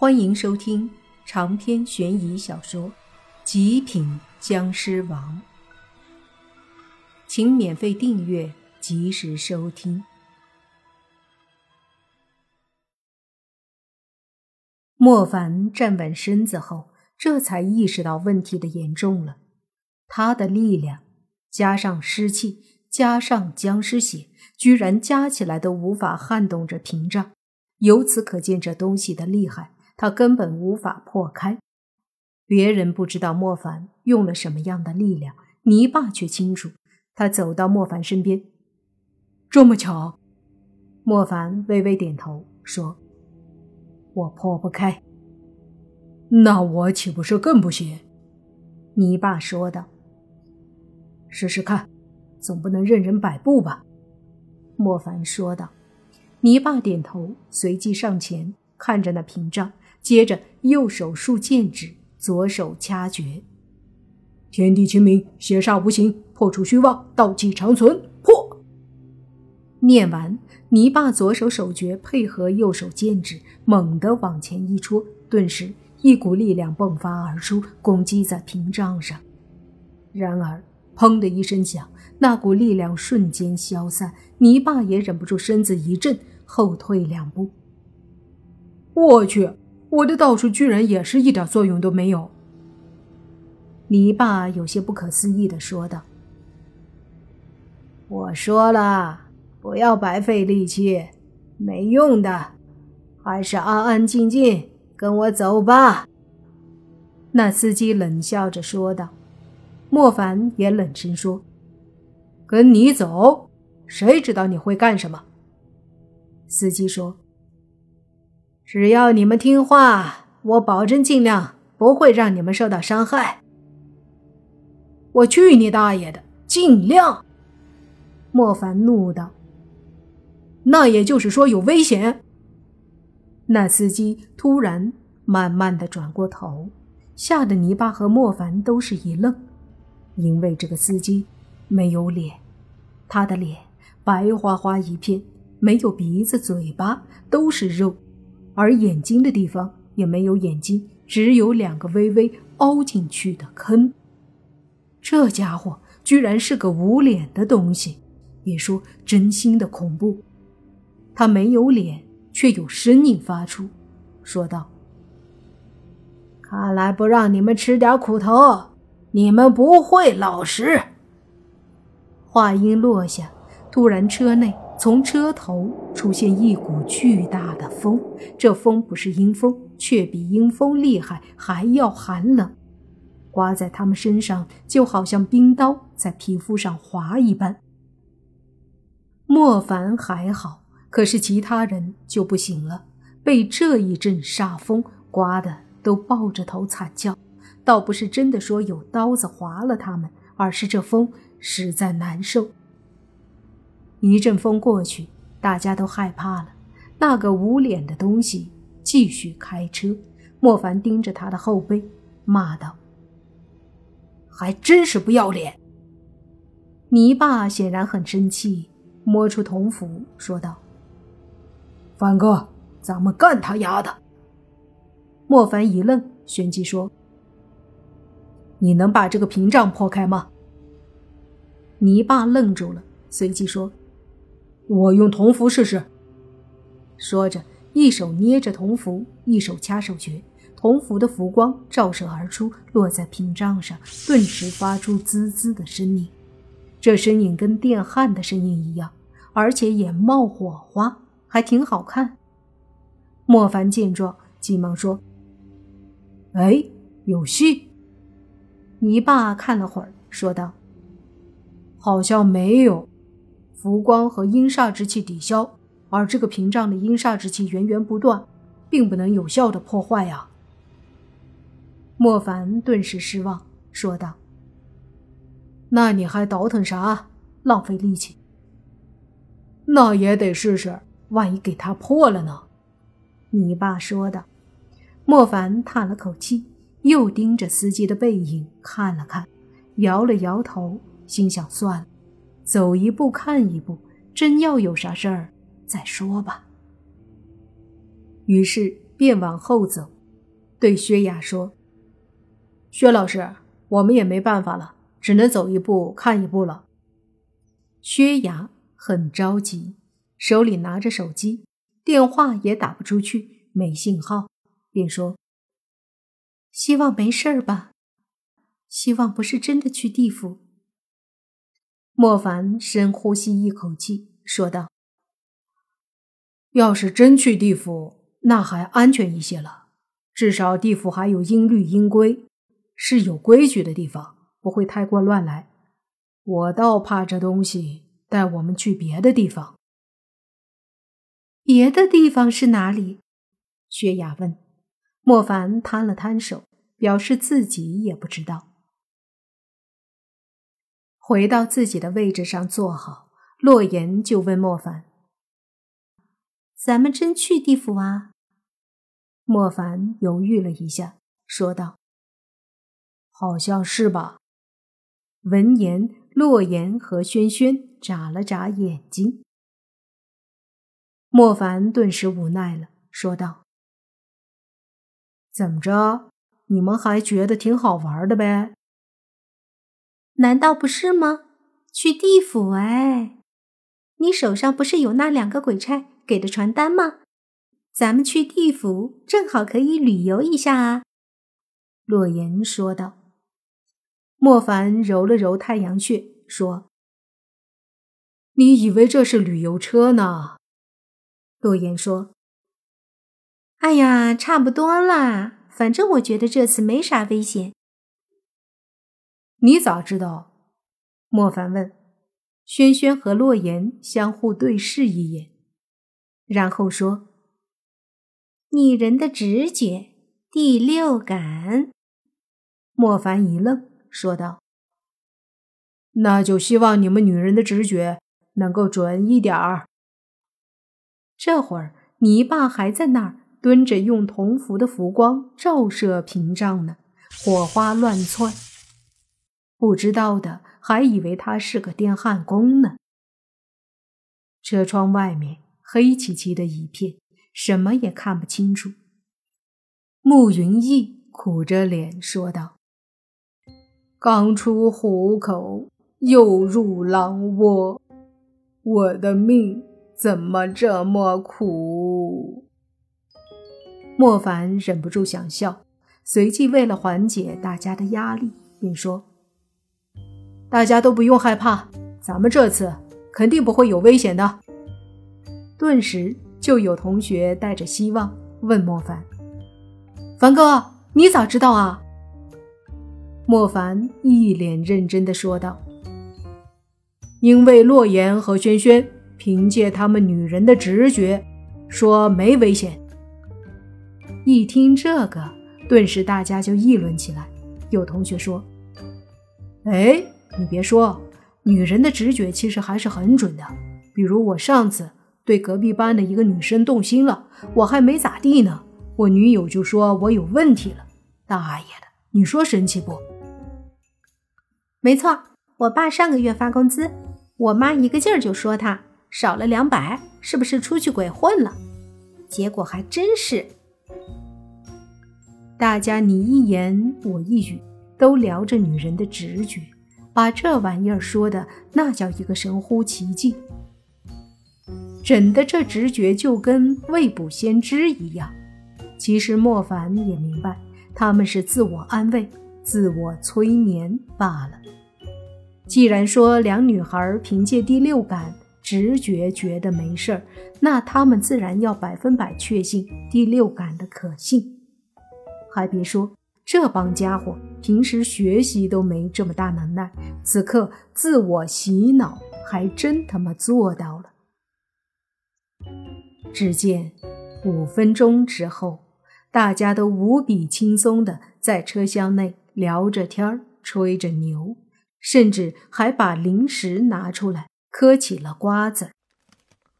欢迎收听长篇悬疑小说《极品僵尸王》，请免费订阅，及时收听。莫凡站稳身子后，这才意识到问题的严重了。他的力量加上湿气，加上僵尸血，居然加起来都无法撼动这屏障。由此可见，这东西的厉害。他根本无法破开。别人不知道莫凡用了什么样的力量，泥巴却清楚。他走到莫凡身边，这么巧？莫凡微微点头说：“我破不开。”那我岂不是更不行？泥巴说道：“试试看，总不能任人摆布吧？”莫凡说道。泥巴点头，随即上前看着那屏障。接着，右手竖剑指，左手掐诀。天地清明，邪煞无形，破除虚妄，道气长存。破！念完，泥巴左手手诀配合右手剑指，猛地往前一戳，顿时一股力量迸发而出，攻击在屏障上。然而，砰的一声响，那股力量瞬间消散，泥巴也忍不住身子一震，后退两步。我去！我的道术居然也是一点作用都没有。泥巴有些不可思议的说道：“我说了，不要白费力气，没用的，还是安安静静跟我走吧。”那司机冷笑着说道。莫凡也冷声说：“跟你走？谁知道你会干什么？”司机说。只要你们听话，我保证尽量不会让你们受到伤害。我去你大爷的！尽量！莫凡怒道。那也就是说有危险？那司机突然慢慢的转过头，吓得泥巴和莫凡都是一愣，因为这个司机没有脸，他的脸白花花一片，没有鼻子、嘴巴，都是肉。而眼睛的地方也没有眼睛，只有两个微微凹进去的坑。这家伙居然是个无脸的东西，别说真心的恐怖，他没有脸，却有声音发出，说道：“看来不让你们吃点苦头，你们不会老实。”话音落下，突然车内。从车头出现一股巨大的风，这风不是阴风，却比阴风厉害，还要寒冷，刮在他们身上就好像冰刀在皮肤上划一般。莫凡还好，可是其他人就不行了，被这一阵煞风刮得都抱着头惨叫。倒不是真的说有刀子划了他们，而是这风实在难受。一阵风过去，大家都害怕了。那个无脸的东西继续开车。莫凡盯着他的后背，骂道：“还真是不要脸！”泥巴显然很生气，摸出铜斧，说道：“凡哥，咱们干他丫的！”莫凡一愣，旋即说：“你能把这个屏障破开吗？”泥巴愣住了，随即说。我用铜符试试。说着，一手捏着铜符，一手掐手诀，铜符的符光照射而出，落在屏障上，顿时发出滋滋的声音。这声音跟电焊的声音一样，而且也冒火花，还挺好看。莫凡见状，急忙说：“哎，有戏！”泥巴看了会儿，说道：“好像没有。”浮光和阴煞之气抵消，而这个屏障的阴煞之气源源不断，并不能有效的破坏呀。莫凡顿时失望，说道：“那你还倒腾啥？浪费力气。那也得试试，万一给他破了呢？”你爸说的。莫凡叹了口气，又盯着司机的背影看了看，摇了摇头，心想：算了。走一步看一步，真要有啥事儿再说吧。于是便往后走，对薛雅说：“薛老师，我们也没办法了，只能走一步看一步了。”薛雅很着急，手里拿着手机，电话也打不出去，没信号，便说：“希望没事儿吧，希望不是真的去地府。”莫凡深呼吸一口气，说道：“要是真去地府，那还安全一些了。至少地府还有音律音规，是有规矩的地方，不会太过乱来。我倒怕这东西带我们去别的地方。别的地方是哪里？”薛雅问。莫凡摊了摊手，表示自己也不知道。回到自己的位置上坐好，洛言就问莫凡：“咱们真去地府啊？”莫凡犹豫了一下，说道：“好像是吧。”闻言，洛言和轩轩眨了眨眼睛。莫凡顿时无奈了，说道：“怎么着？你们还觉得挺好玩的呗？”难道不是吗？去地府哎！你手上不是有那两个鬼差给的传单吗？咱们去地府正好可以旅游一下啊！洛言说道。莫凡揉了揉太阳穴，说：“你以为这是旅游车呢？”洛言说：“哎呀，差不多啦，反正我觉得这次没啥危险。”你咋知道？莫凡问。轩轩和洛言相互对视一眼，然后说：“女人的直觉，第六感。”莫凡一愣，说道：“那就希望你们女人的直觉能够准一点儿。”这会儿，泥巴还在那儿蹲着，用铜符的符光照射屏障呢，火花乱窜。不知道的还以为他是个电焊工呢。车窗外面黑漆漆的一片，什么也看不清楚。慕云逸苦着脸说道：“刚出虎口，又入狼窝，我的命怎么这么苦？”莫凡忍不住想笑，随即为了缓解大家的压力，便说。大家都不用害怕，咱们这次肯定不会有危险的。顿时就有同学带着希望问莫凡：“凡哥，你咋知道啊？”莫凡一脸认真的说道：“因为洛言和轩轩凭借他们女人的直觉，说没危险。”一听这个，顿时大家就议论起来。有同学说：“哎。”你别说，女人的直觉其实还是很准的。比如我上次对隔壁班的一个女生动心了，我还没咋地呢，我女友就说我有问题了。大爷的，你说神奇不？没错，我爸上个月发工资，我妈一个劲儿就说他少了两百，是不是出去鬼混了？结果还真是。大家你一言我一语，都聊着女人的直觉。把这玩意儿说的那叫一个神乎其技，整的这直觉就跟未卜先知一样。其实莫凡也明白，他们是自我安慰、自我催眠罢了。既然说两女孩凭借第六感直觉觉得没事儿，那他们自然要百分百确信第六感的可信。还别说。这帮家伙平时学习都没这么大能耐，此刻自我洗脑还真他妈做到了。只见五分钟之后，大家都无比轻松的在车厢内聊着天吹着牛，甚至还把零食拿出来嗑起了瓜子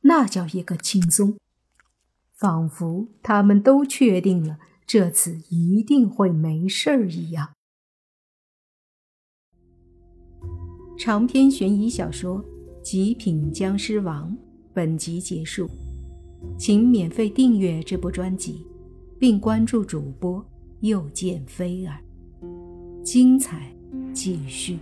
那叫一个轻松，仿佛他们都确定了。这次一定会没事儿一样。长篇悬疑小说《极品僵尸王》本集结束，请免费订阅这部专辑，并关注主播又见菲儿。精彩继续。